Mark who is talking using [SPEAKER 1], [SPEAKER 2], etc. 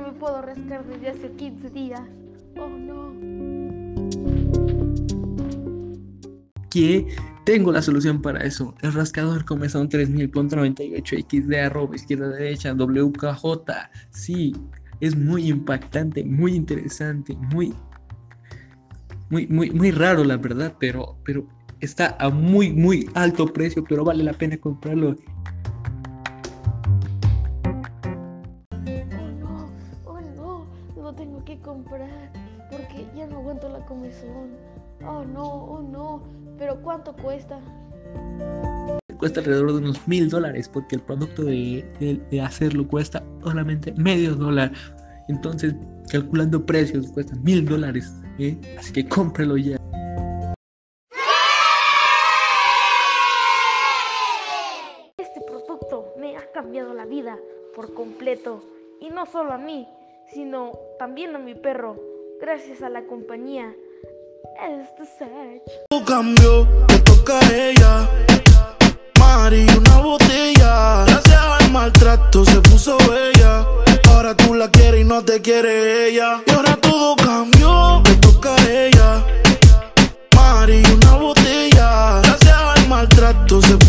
[SPEAKER 1] me puedo rascar desde hace 15 días. Oh no.
[SPEAKER 2] Que tengo la solución para eso. El rascador comezón 3000.98 XD arroba izquierda derecha WKJ. Sí, es muy impactante, muy interesante, muy muy muy muy raro la verdad, pero pero está a muy muy alto precio, pero vale la pena comprarlo.
[SPEAKER 1] Lo tengo que comprar porque ya no aguanto la comezón. Oh no, oh no, pero ¿cuánto cuesta?
[SPEAKER 2] Cuesta alrededor de unos mil dólares porque el producto de, de- de hacerlo cuesta solamente medio dólar. Entonces, calculando precios, cuesta mil dólares. ¿eh? Así que cómprelo ya.
[SPEAKER 1] Este producto me ha cambiado la vida por completo. Y no solo a mí, sino también a mi perro, gracias a la compañía. Este Sech.
[SPEAKER 3] cambio, me
[SPEAKER 4] toca ella. Mari,
[SPEAKER 3] una botella.
[SPEAKER 4] Gracias al
[SPEAKER 3] maltrato se puso bella. Ahora
[SPEAKER 4] tú
[SPEAKER 3] la quieres
[SPEAKER 4] y no te
[SPEAKER 3] quiere ella.
[SPEAKER 4] Y ahora
[SPEAKER 3] todo cambió, me
[SPEAKER 4] toca
[SPEAKER 3] ella.
[SPEAKER 4] Mari,
[SPEAKER 3] una botella.
[SPEAKER 4] Gracias al maltrato se puso